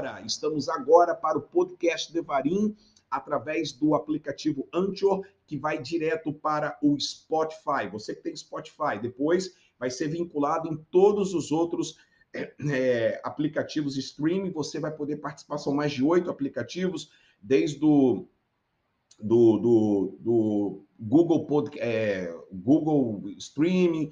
agora, estamos agora para o podcast Devarim através do aplicativo Anchor, que vai direto para o Spotify. Você que tem Spotify, depois vai ser vinculado em todos os outros é, é, aplicativos streaming. Você vai poder participar, são mais de oito aplicativos, desde o do, do, do Google, Pod, é, Google Streaming,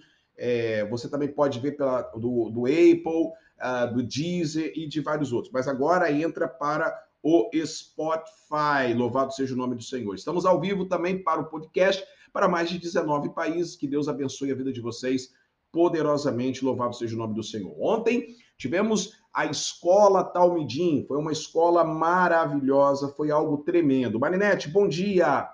você também pode ver pela, do, do Apple, uh, do Deezer e de vários outros. Mas agora entra para o Spotify. Louvado seja o nome do Senhor. Estamos ao vivo também para o podcast para mais de 19 países. Que Deus abençoe a vida de vocês poderosamente. Louvado seja o nome do Senhor. Ontem tivemos a escola Talmidim. Foi uma escola maravilhosa, foi algo tremendo. Marinete, bom dia.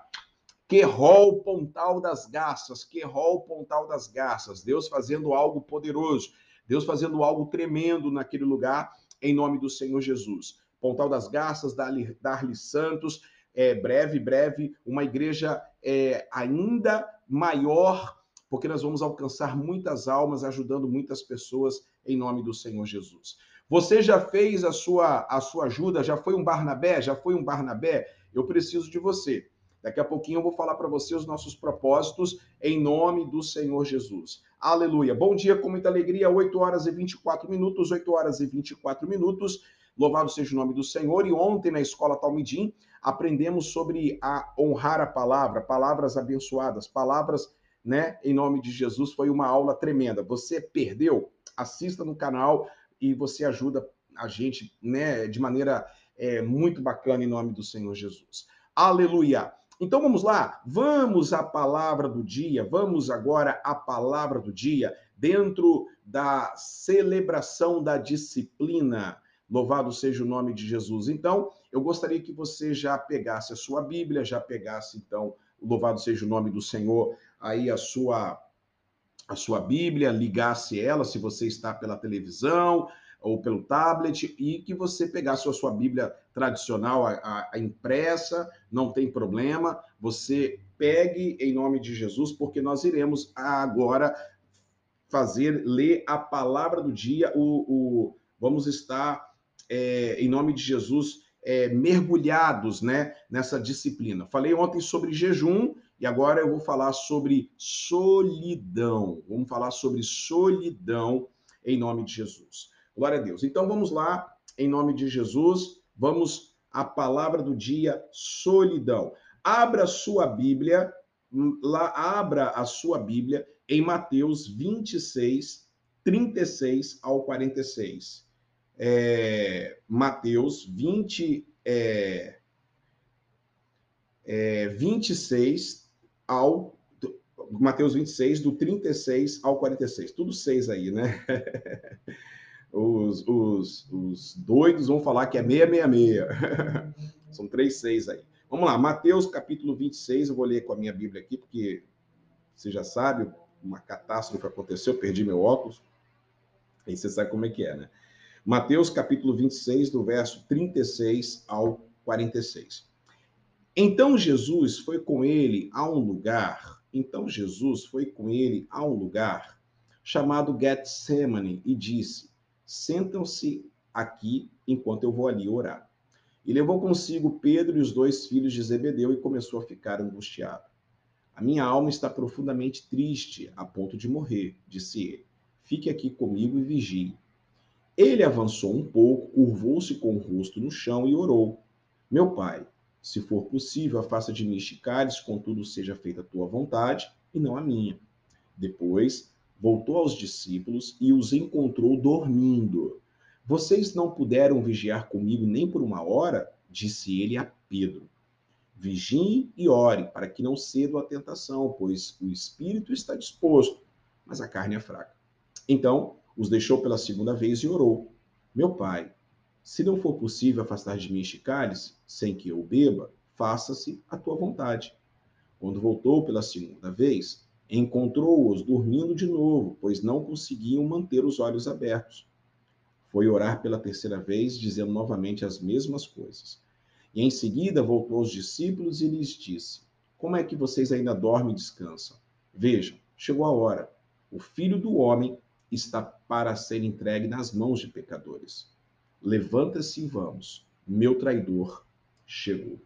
Que rol Pontal das Garças, que rol Pontal das Garças. Deus fazendo algo poderoso, Deus fazendo algo tremendo naquele lugar, em nome do Senhor Jesus. Pontal das Garças, Darli, Santos, é, breve, breve, uma igreja é, ainda maior, porque nós vamos alcançar muitas almas, ajudando muitas pessoas, em nome do Senhor Jesus. Você já fez a sua, a sua ajuda? Já foi um Barnabé? Já foi um Barnabé? Eu preciso de você. Daqui a pouquinho eu vou falar para você os nossos propósitos em nome do Senhor Jesus. Aleluia. Bom dia com muita alegria, 8 horas e 24 minutos, 8 horas e 24 minutos. Louvado seja o nome do Senhor. E ontem na escola Talmidim aprendemos sobre a honrar a palavra, palavras abençoadas, palavras, né, em nome de Jesus. Foi uma aula tremenda. Você perdeu? Assista no canal e você ajuda a gente, né, de maneira é, muito bacana em nome do Senhor Jesus. Aleluia. Então vamos lá, vamos à palavra do dia, vamos agora à palavra do dia, dentro da celebração da disciplina. Louvado seja o nome de Jesus. Então, eu gostaria que você já pegasse a sua Bíblia, já pegasse, então, louvado seja o nome do Senhor, aí a sua a sua Bíblia, ligasse ela se você está pela televisão, ou pelo tablet e que você pegasse a sua Bíblia tradicional, a, a, impressa, não tem problema. Você pegue em nome de Jesus, porque nós iremos agora fazer, ler a palavra do dia. O, o vamos estar, é, em nome de Jesus, é, mergulhados né, nessa disciplina. Falei ontem sobre jejum e agora eu vou falar sobre solidão. Vamos falar sobre solidão em nome de Jesus. Glória a Deus. Então vamos lá, em nome de Jesus, vamos à palavra do dia, solidão. Abra sua Bíblia, lá abra a sua Bíblia em Mateus 26, 36 ao 46. É, Mateus 20, é, é, 26 ao Mateus 26, do 36 ao 46. Tudo seis aí, né? Os, os, os doidos vão falar que é 666. São três seis aí. Vamos lá, Mateus capítulo 26, eu vou ler com a minha Bíblia aqui, porque você já sabe, uma catástrofe aconteceu, perdi meu óculos. Aí você sabe como é que é, né? Mateus capítulo 26, do verso 36 ao 46. Então Jesus foi com ele a um lugar, então Jesus foi com ele a um lugar chamado Getsemane e disse: Sentam-se aqui enquanto eu vou ali orar. E levou consigo Pedro e os dois filhos de Zebedeu e começou a ficar angustiado. A minha alma está profundamente triste, a ponto de morrer, disse ele. Fique aqui comigo e vigie. Ele avançou um pouco, curvou-se com o rosto no chão e orou: Meu pai, se for possível, afasta de mim este cálice, contudo seja feita a tua vontade e não a minha. Depois voltou aos discípulos e os encontrou dormindo. Vocês não puderam vigiar comigo nem por uma hora? Disse ele a Pedro. Vigiem e ore, para que não cedam à tentação, pois o espírito está disposto, mas a carne é fraca. Então, os deixou pela segunda vez e orou: Meu pai, se não for possível afastar de mim este cálice, sem que eu beba, faça-se a tua vontade. Quando voltou pela segunda vez, Encontrou-os dormindo de novo, pois não conseguiam manter os olhos abertos. Foi orar pela terceira vez, dizendo novamente as mesmas coisas. E em seguida voltou aos discípulos e lhes disse: Como é que vocês ainda dormem e descansam? Vejam, chegou a hora. O filho do homem está para ser entregue nas mãos de pecadores. Levanta-se e vamos. Meu traidor chegou.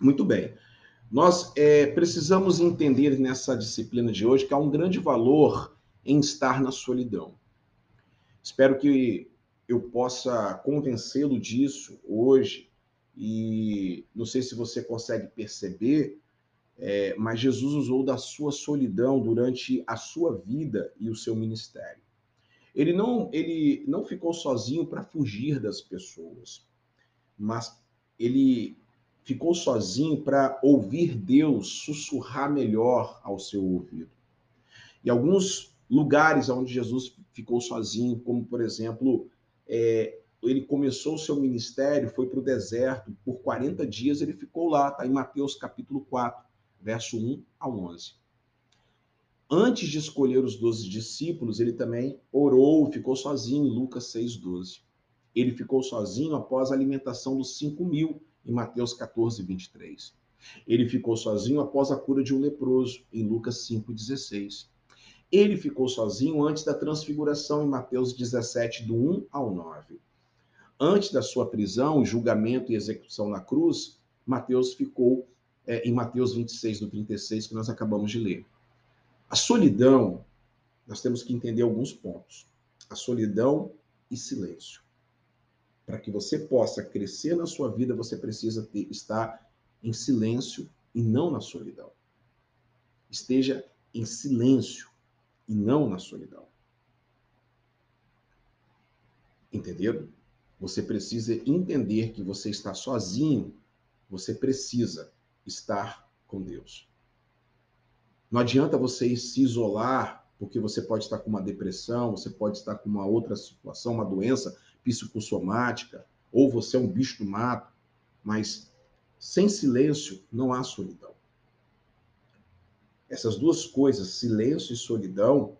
Muito bem. Nós é, precisamos entender nessa disciplina de hoje que há um grande valor em estar na solidão. Espero que eu possa convencê-lo disso hoje e não sei se você consegue perceber, é, mas Jesus usou da sua solidão durante a sua vida e o seu ministério. Ele não, ele não ficou sozinho para fugir das pessoas, mas ele ficou sozinho para ouvir Deus sussurrar melhor ao seu ouvido. E alguns lugares onde Jesus ficou sozinho, como por exemplo, é, ele começou o seu ministério, foi para o deserto, por 40 dias ele ficou lá, está em Mateus capítulo 4, verso 1 a 11. Antes de escolher os doze discípulos, ele também orou, ficou sozinho, Lucas 6,12. Ele ficou sozinho após a alimentação dos cinco mil, em Mateus 14, 23. Ele ficou sozinho após a cura de um leproso, em Lucas 5,16. Ele ficou sozinho antes da transfiguração, em Mateus 17, do 1 ao 9. Antes da sua prisão, julgamento e execução na cruz, Mateus ficou é, em Mateus 26, do 36, que nós acabamos de ler. A solidão, nós temos que entender alguns pontos. A solidão e silêncio. Para que você possa crescer na sua vida, você precisa ter, estar em silêncio e não na solidão. Esteja em silêncio e não na solidão. Entenderam? Você precisa entender que você está sozinho, você precisa estar com Deus. Não adianta você se isolar, porque você pode estar com uma depressão, você pode estar com uma outra situação, uma doença psicossomática, ou você é um bicho do mato, mas sem silêncio não há solidão. Essas duas coisas, silêncio e solidão,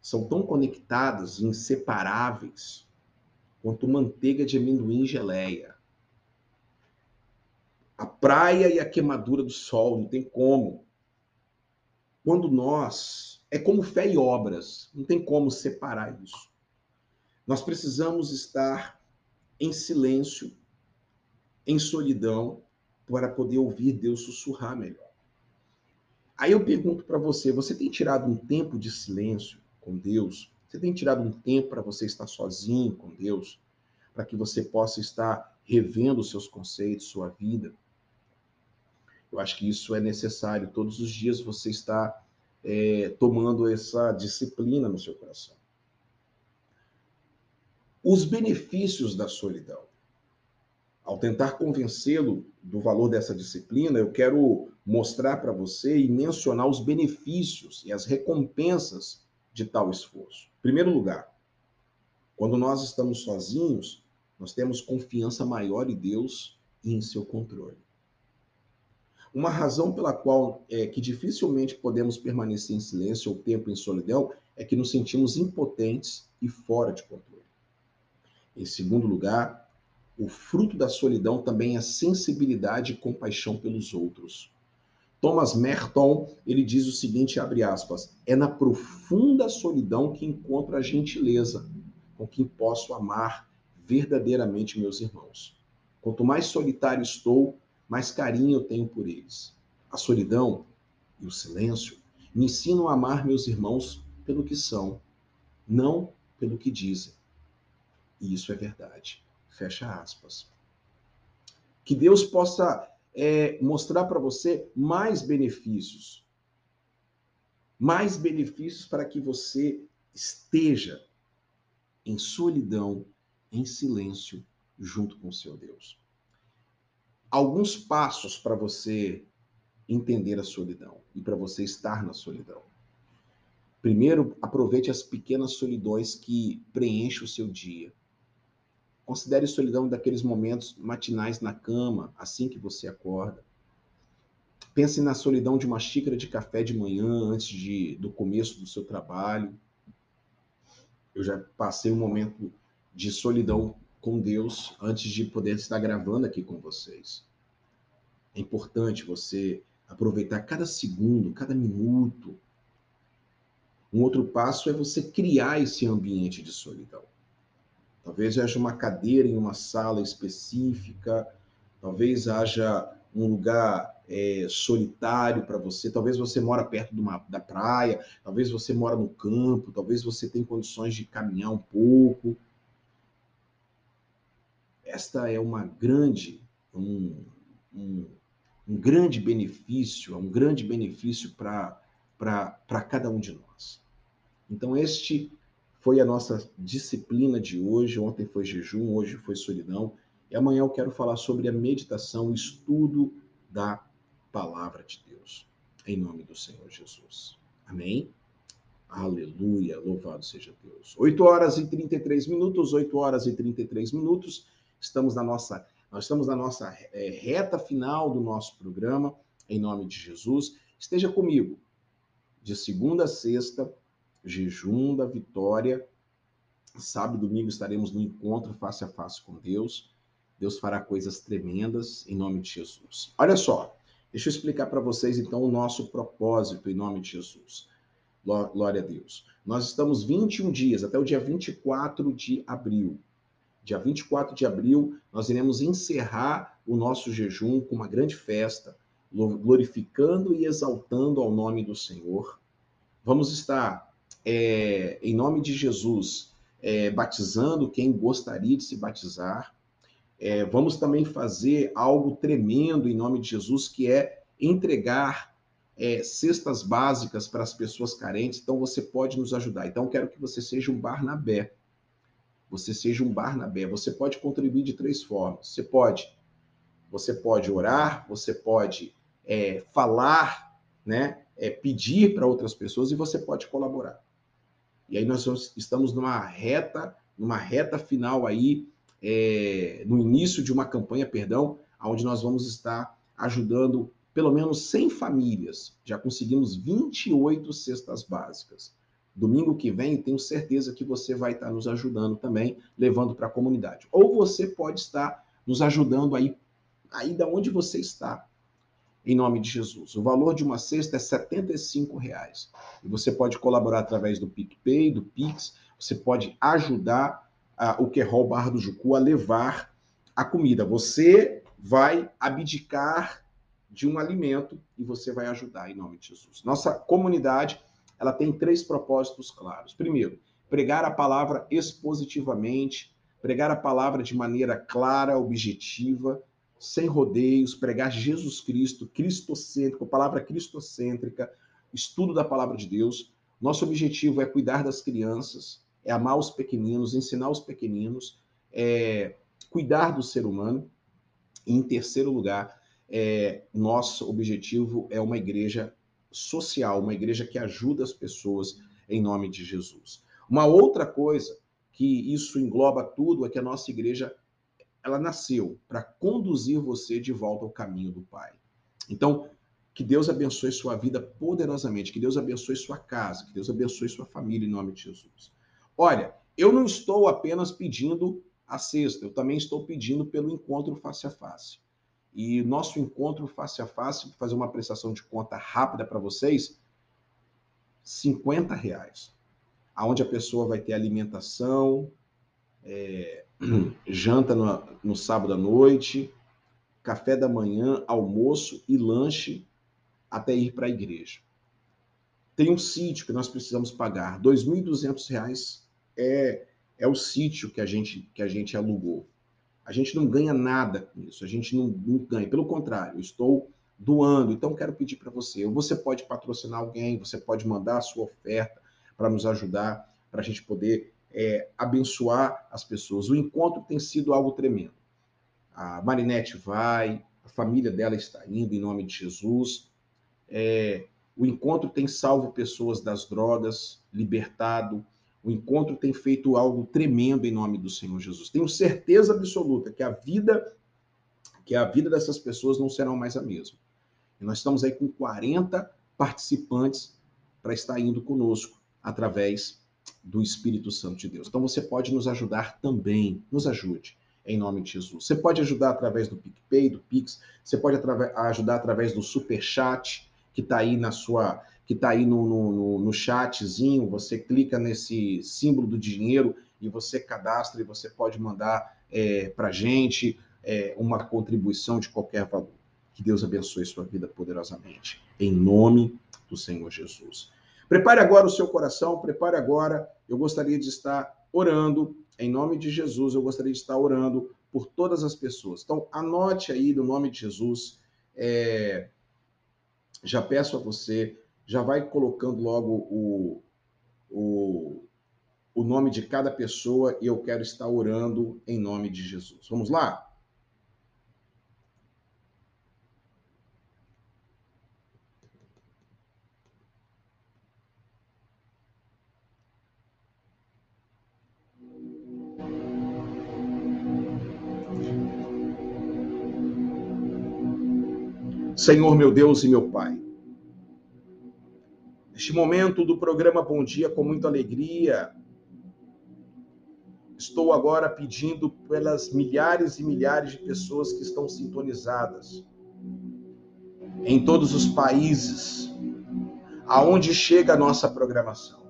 são tão conectadas, inseparáveis, quanto manteiga de amendoim e geleia. A praia e a queimadura do sol, não tem como quando nós. É como fé e obras, não tem como separar isso. Nós precisamos estar em silêncio, em solidão, para poder ouvir Deus sussurrar melhor. Aí eu pergunto para você: você tem tirado um tempo de silêncio com Deus? Você tem tirado um tempo para você estar sozinho com Deus? Para que você possa estar revendo os seus conceitos, sua vida? Eu acho que isso é necessário. Todos os dias você está é, tomando essa disciplina no seu coração. Os benefícios da solidão. Ao tentar convencê-lo do valor dessa disciplina, eu quero mostrar para você e mencionar os benefícios e as recompensas de tal esforço. Em primeiro lugar, quando nós estamos sozinhos, nós temos confiança maior em Deus e em seu controle. Uma razão pela qual é que dificilmente podemos permanecer em silêncio ou tempo em solidão é que nos sentimos impotentes e fora de controle. Em segundo lugar, o fruto da solidão também é sensibilidade e compaixão pelos outros. Thomas Merton, ele diz o seguinte, abre aspas, é na profunda solidão que encontro a gentileza com quem posso amar verdadeiramente meus irmãos. Quanto mais solitário estou, mais carinho eu tenho por eles. A solidão e o silêncio me ensinam a amar meus irmãos pelo que são, não pelo que dizem. E isso é verdade. Fecha aspas. Que Deus possa é, mostrar para você mais benefícios. Mais benefícios para que você esteja em solidão, em silêncio, junto com o seu Deus alguns passos para você entender a solidão e para você estar na solidão. Primeiro, aproveite as pequenas solidões que preenchem o seu dia. Considere solidão daqueles momentos matinais na cama, assim que você acorda. Pense na solidão de uma xícara de café de manhã antes de, do começo do seu trabalho. Eu já passei um momento de solidão com Deus antes de poder estar gravando aqui com vocês. É importante você aproveitar cada segundo, cada minuto. Um outro passo é você criar esse ambiente de solidão. Talvez haja uma cadeira em uma sala específica, talvez haja um lugar é, solitário para você, talvez você mora perto uma, da praia, talvez você mora no campo, talvez você tenha condições de caminhar um pouco. Esta é uma grande, um, um, um grande benefício, é um grande benefício para cada um de nós. Então, este foi a nossa disciplina de hoje. Ontem foi jejum, hoje foi solidão. E amanhã eu quero falar sobre a meditação, o estudo da palavra de Deus. Em nome do Senhor Jesus. Amém? Aleluia, louvado seja Deus. 8 horas e 33 minutos, 8 horas e 33 minutos. Estamos na nossa, nós estamos na nossa é, reta final do nosso programa, em nome de Jesus. Esteja comigo, de segunda a sexta, jejum da vitória. Sábado e domingo estaremos no encontro face a face com Deus. Deus fará coisas tremendas em nome de Jesus. Olha só, deixa eu explicar para vocês então o nosso propósito em nome de Jesus. Glória a Deus. Nós estamos 21 dias, até o dia 24 de abril. Dia 24 de abril, nós iremos encerrar o nosso jejum com uma grande festa, glorificando e exaltando ao nome do Senhor. Vamos estar é, em nome de Jesus, é, batizando quem gostaria de se batizar. É, vamos também fazer algo tremendo em nome de Jesus, que é entregar é, cestas básicas para as pessoas carentes. Então, você pode nos ajudar. Então, quero que você seja um Barnabé. Você seja um Barnabé. Você pode contribuir de três formas. Você pode, você pode orar, você pode é, falar, né? É, pedir para outras pessoas e você pode colaborar. E aí nós estamos numa reta, numa reta final aí, é, no início de uma campanha, perdão, onde nós vamos estar ajudando pelo menos 100 famílias. Já conseguimos 28 cestas básicas. Domingo que vem, tenho certeza que você vai estar nos ajudando também, levando para a comunidade. Ou você pode estar nos ajudando aí, aí da onde você está em nome de Jesus. O valor de uma cesta é R$ reais. E você pode colaborar através do PicPay, do Pix, você pode ajudar uh, o Querol Barra do Jucu a levar a comida. Você vai abdicar de um alimento e você vai ajudar em nome de Jesus. Nossa comunidade, ela tem três propósitos claros. Primeiro, pregar a palavra expositivamente, pregar a palavra de maneira clara, objetiva, sem rodeios, pregar Jesus Cristo, cristocêntrico, palavra cristocêntrica, estudo da palavra de Deus. Nosso objetivo é cuidar das crianças, é amar os pequeninos, ensinar os pequeninos, é cuidar do ser humano. E, em terceiro lugar, é, nosso objetivo é uma igreja social, uma igreja que ajuda as pessoas em nome de Jesus. Uma outra coisa que isso engloba tudo é que a nossa igreja ela nasceu para conduzir você de volta ao caminho do Pai. Então, que Deus abençoe sua vida poderosamente, que Deus abençoe sua casa, que Deus abençoe sua família em nome de Jesus. Olha, eu não estou apenas pedindo a sexta, eu também estou pedindo pelo encontro face a face. E nosso encontro face a face, vou fazer uma prestação de conta rápida para vocês, 50 reais. Aonde a pessoa vai ter alimentação, é, janta no, no sábado à noite, café da manhã, almoço e lanche até ir para a igreja. Tem um sítio que nós precisamos pagar. R$ 2.200 é, é o sítio que a, gente, que a gente alugou. A gente não ganha nada com isso, a gente não, não ganha. Pelo contrário, eu estou doando. Então, quero pedir para você: você pode patrocinar alguém, você pode mandar a sua oferta para nos ajudar, para a gente poder é, abençoar as pessoas. O encontro tem sido algo tremendo. A Marinette vai, a família dela está indo em nome de Jesus. É, o encontro tem salvo pessoas das drogas, libertado. O encontro tem feito algo tremendo em nome do Senhor Jesus. Tenho certeza absoluta que a vida que a vida dessas pessoas não será mais a mesma. E nós estamos aí com 40 participantes para estar indo conosco através do Espírito Santo de Deus. Então você pode nos ajudar também, nos ajude em nome de Jesus. Você pode ajudar através do PicPay, do Pix, você pode ajudar através do Super Chat, que está aí na sua, que está aí no, no, no, chatzinho, você clica nesse símbolo do dinheiro e você cadastra e você pode mandar é, para gente é, uma contribuição de qualquer valor. Que Deus abençoe sua vida poderosamente. Em nome do Senhor Jesus. Prepare agora o seu coração, prepare agora. Eu gostaria de estar orando, em nome de Jesus, eu gostaria de estar orando por todas as pessoas. Então, anote aí no nome de Jesus. É, já peço a você, já vai colocando logo o, o, o nome de cada pessoa e eu quero estar orando em nome de Jesus. Vamos lá? Senhor meu Deus e meu Pai. Neste momento do programa Bom Dia, com muita alegria, estou agora pedindo pelas milhares e milhares de pessoas que estão sintonizadas em todos os países aonde chega a nossa programação.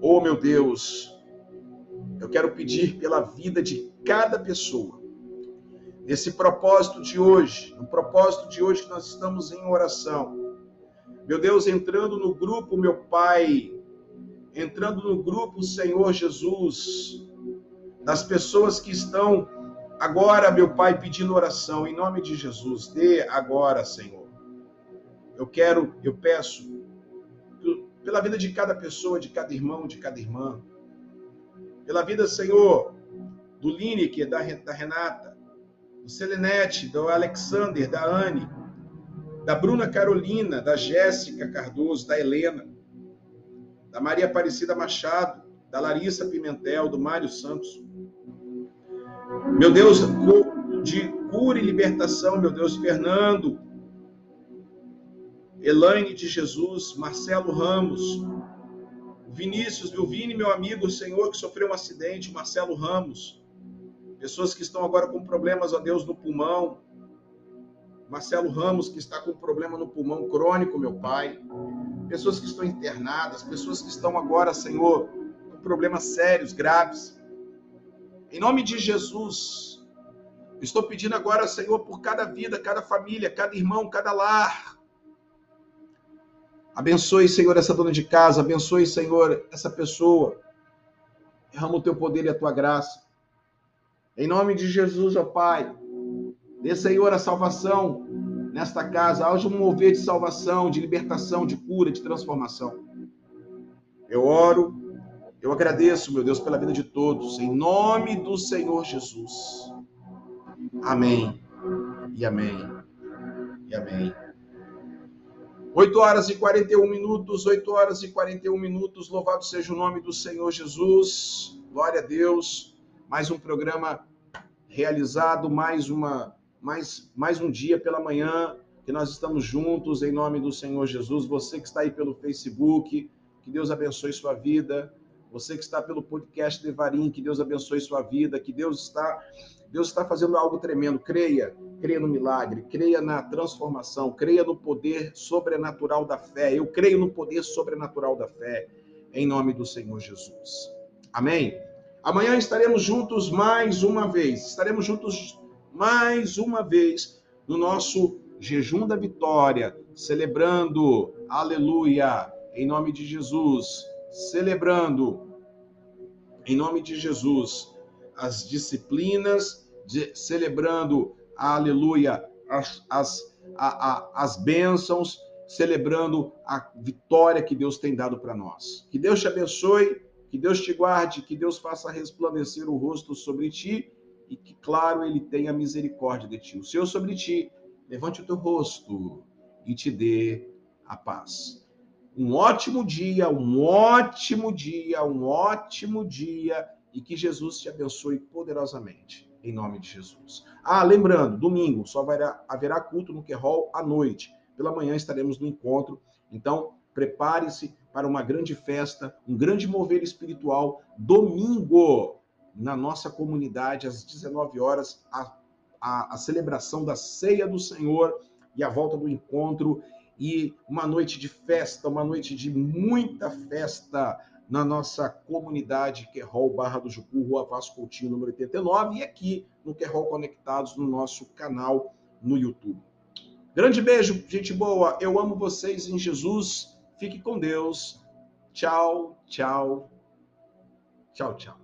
Oh, meu Deus, eu quero pedir pela vida de cada pessoa nesse propósito de hoje, no propósito de hoje que nós estamos em oração. Meu Deus, entrando no grupo, meu Pai, entrando no grupo, Senhor Jesus, das pessoas que estão agora, meu Pai, pedindo oração, em nome de Jesus, dê agora, Senhor. Eu quero, eu peço, pela vida de cada pessoa, de cada irmão, de cada irmã, pela vida, Senhor, do Lineker, da, da Renata, do Selenete, do Alexander, da Anne, da Bruna Carolina, da Jéssica Cardoso, da Helena, da Maria Aparecida Machado, da Larissa Pimentel, do Mário Santos. Meu Deus, de cura e libertação, meu Deus, Fernando, Elaine de Jesus, Marcelo Ramos, Vinícius, meu Vini, meu amigo, Senhor que sofreu um acidente, Marcelo Ramos, pessoas que estão agora com problemas, ó Deus, no pulmão. Marcelo Ramos, que está com problema no pulmão crônico, meu Pai. Pessoas que estão internadas, pessoas que estão agora, Senhor, com problemas sérios, graves. Em nome de Jesus, estou pedindo agora, Senhor, por cada vida, cada família, cada irmão, cada lar. Abençoe, Senhor, essa dona de casa, abençoe, Senhor, essa pessoa. Derrama o teu poder e a tua graça. Em nome de Jesus, ó Pai, dê, Senhor, a salvação nesta casa. Haja um mover de salvação, de libertação, de cura, de transformação. Eu oro, eu agradeço, meu Deus, pela vida de todos. Em nome do Senhor Jesus. Amém. E amém. E amém. 8 horas e 41 minutos, 8 horas e 41 minutos. Louvado seja o nome do Senhor Jesus. Glória a Deus mais um programa realizado, mais uma mais, mais um dia pela manhã que nós estamos juntos em nome do Senhor Jesus. Você que está aí pelo Facebook, que Deus abençoe sua vida. Você que está pelo podcast Devarim, que Deus abençoe sua vida, que Deus está Deus está fazendo algo tremendo. Creia, creia no milagre, creia na transformação, creia no poder sobrenatural da fé. Eu creio no poder sobrenatural da fé, em nome do Senhor Jesus. Amém? Amanhã estaremos juntos mais uma vez. Estaremos juntos mais uma vez no nosso jejum da vitória, celebrando, aleluia, em nome de Jesus, celebrando, em nome de Jesus, as disciplinas, de, celebrando, aleluia, as, as, a, a, as bênçãos, celebrando a vitória que Deus tem dado para nós. Que Deus te abençoe que Deus te guarde, que Deus faça resplandecer o rosto sobre ti e que, claro, Ele tenha misericórdia de ti. O Senhor sobre ti, levante o teu rosto e te dê a paz. Um ótimo dia, um ótimo dia, um ótimo dia e que Jesus te abençoe poderosamente. Em nome de Jesus. Ah, lembrando, domingo só haverá culto no Querol à noite. Pela manhã estaremos no encontro. Então, prepare-se para uma grande festa, um grande mover espiritual, domingo, na nossa comunidade, às 19 horas, a, a, a celebração da ceia do Senhor e a volta do encontro, e uma noite de festa, uma noite de muita festa, na nossa comunidade Querol Barra do Jucu, Rua Vasco Coutinho, número 89, e aqui no Querol Conectados, no nosso canal no YouTube. Grande beijo, gente boa. Eu amo vocês em Jesus. Fique com Deus. Tchau, tchau. Tchau, tchau.